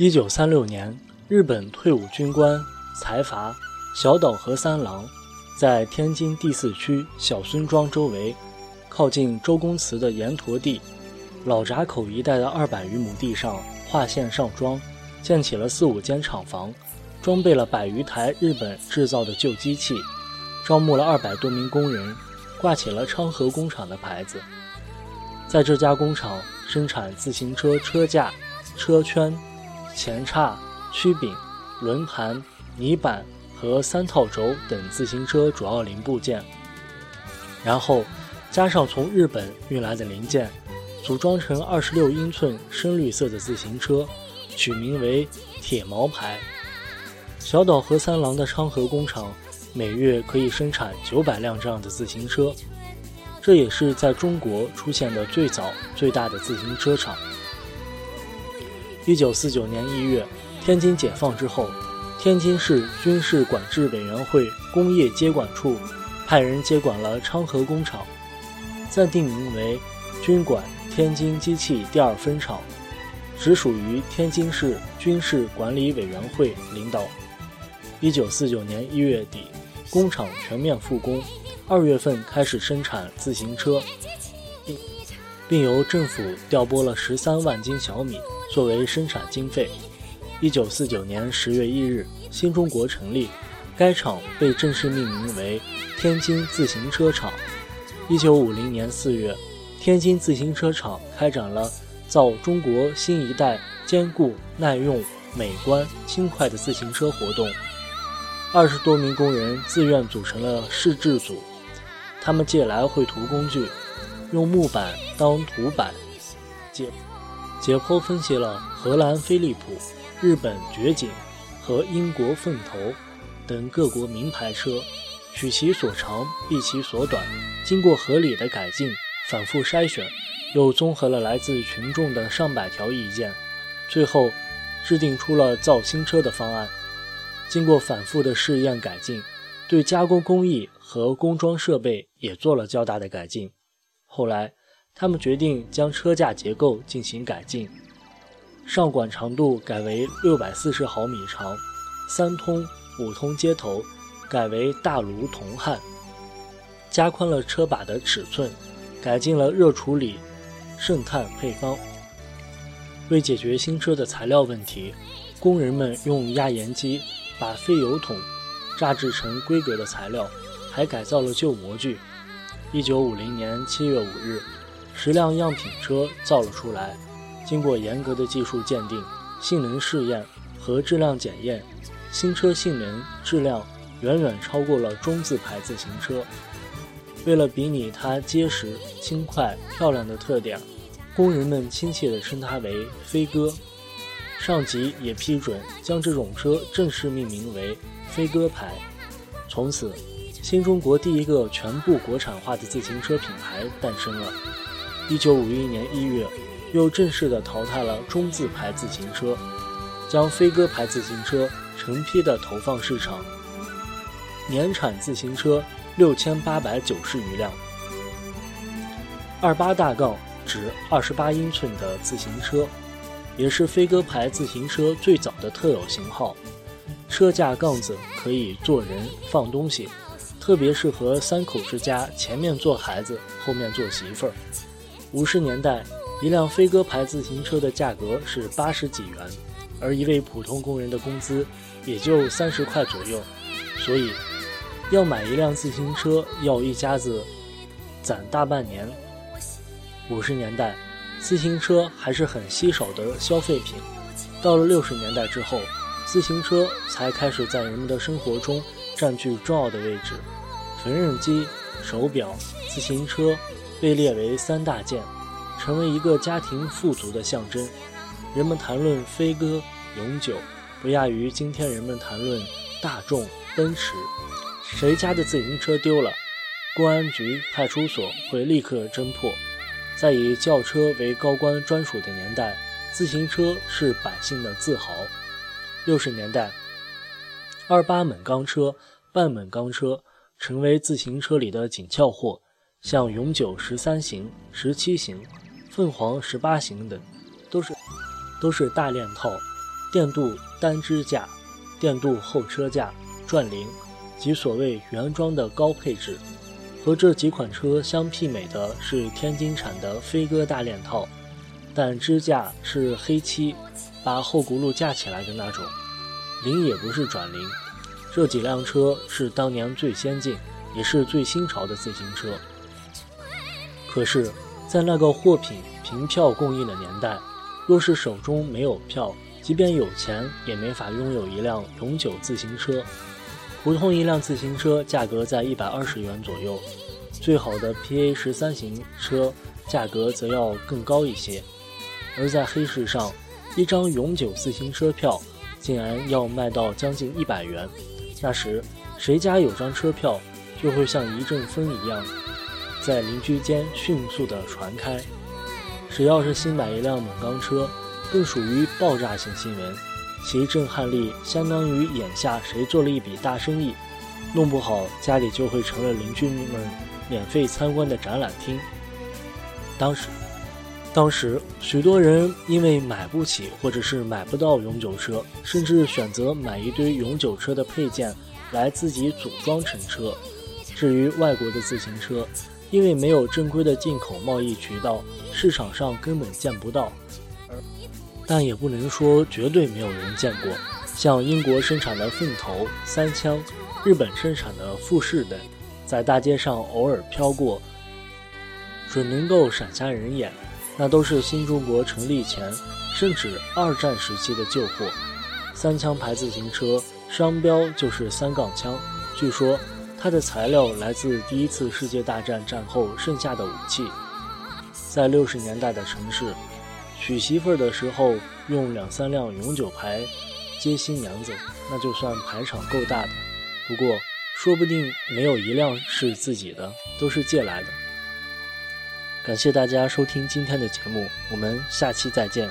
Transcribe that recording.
一九三六年，日本退伍军官财阀小岛和三郎，在天津第四区小孙庄周围，靠近周公祠的盐坨地、老闸口一带的二百余亩地上划线上桩，建起了四五间厂房，装备了百余台日本制造的旧机器，招募了二百多名工人，挂起了昌河工厂的牌子。在这家工厂生产自行车车架、车圈。前叉、曲柄、轮盘、泥板和三套轴等自行车主要零部件，然后加上从日本运来的零件，组装成二十六英寸深绿色的自行车，取名为“铁毛牌”。小岛和三郎的昌河工厂每月可以生产九百辆这样的自行车，这也是在中国出现的最早最大的自行车厂。一九四九年一月，天津解放之后，天津市军事管制委员会工业接管处派人接管了昌河工厂，暂定名为军管天津机器第二分厂，直属于天津市军事管理委员会领导。一九四九年一月底，工厂全面复工，二月份开始生产自行车，并由政府调拨了十三万斤小米。作为生产经费，一九四九年十月一日，新中国成立，该厂被正式命名为天津自行车厂。一九五零年四月，天津自行车厂开展了造中国新一代坚固、耐用、美观、轻快的自行车活动。二十多名工人自愿组成了试制组，他们借来绘图工具，用木板当图板，借。解剖分析了荷兰飞利浦、日本掘井和英国凤头等各国名牌车，取其所长，避其所短，经过合理的改进，反复筛选，又综合了来自群众的上百条意见，最后制定出了造新车的方案。经过反复的试验改进，对加工工艺和工装设备也做了较大的改进。后来。他们决定将车架结构进行改进，上管长度改为六百四十毫米长，三通、五通接头改为大炉铜焊，加宽了车把的尺寸，改进了热处理渗碳配方。为解决新车的材料问题，工人们用压延机把废油桶榨制成规格的材料，还改造了旧模具。一九五零年七月五日。十辆样品车造了出来，经过严格的技术鉴定、性能试验和质量检验，新车性能、质量远远超过了中字牌自行车。为了比拟它结实、轻快、漂亮的特点，工人们亲切地称它为“飞鸽”。上级也批准将这种车正式命名为“飞鸽牌”。从此，新中国第一个全部国产化的自行车品牌诞生了。一九五一年一月，又正式的淘汰了中字牌自行车，将飞鸽牌自行车成批的投放市场，年产自行车六千八百九十余辆。二八大杠指二十八英寸的自行车，也是飞鸽牌自行车最早的特有型号。车架杠子可以坐人放东西，特别适合三口之家，前面坐孩子，后面坐媳妇儿。五十年代，一辆飞鸽牌自行车的价格是八十几元，而一位普通工人的工资也就三十块左右，所以要买一辆自行车要一家子攒大半年。五十年代，自行车还是很稀少的消费品，到了六十年代之后，自行车才开始在人们的生活中占据重要的位置。缝纫机、手表、自行车。被列为三大件，成为一个家庭富足的象征。人们谈论飞鸽永久，不亚于今天人们谈论大众奔驰。谁家的自行车丢了，公安局、派出所会立刻侦破。在以轿车为高官专属的年代，自行车是百姓的自豪。六十年代，二八锰钢车、半锰钢车成为自行车里的紧俏货。像永久十三型、十七型、凤凰十八型等，都是都是大链套，电镀单支架、电镀后车架、转铃及所谓原装的高配置。和这几款车相媲美的是天津产的飞鸽大链套，但支架是黑漆，把后轱辘架起来的那种。铃也不是转铃。这几辆车是当年最先进，也是最新潮的自行车。可是，在那个货品凭票供应的年代，若是手中没有票，即便有钱，也没法拥有一辆永久自行车。普通一辆自行车价格在一百二十元左右，最好的 PA 十三型车价格则要更高一些。而在黑市上，一张永久自行车票竟然要卖到将近一百元。那时，谁家有张车票，就会像一阵风一样，在邻居间迅速地传开。谁要是新买一辆猛钢车，更属于爆炸性新闻，其震撼力相当于眼下谁做了一笔大生意，弄不好家里就会成了邻居们免费参观的展览厅。当时，当时许多人因为买不起或者是买不到永久车，甚至选择买一堆永久车的配件来自己组装成车。至于外国的自行车，因为没有正规的进口贸易渠道，市场上根本见不到。但也不能说绝对没有人见过，像英国生产的凤头、三枪，日本生产的富士等，在大街上偶尔飘过，准能够闪瞎人眼。那都是新中国成立前，甚至二战时期的旧货。三枪牌自行车商标就是三杠枪，据说它的材料来自第一次世界大战战后剩下的武器。在六十年代的城市，娶媳妇儿的时候用两三辆永久牌接新娘子，那就算排场够大的。不过，说不定没有一辆是自己的，都是借来的。感谢大家收听今天的节目，我们下期再见。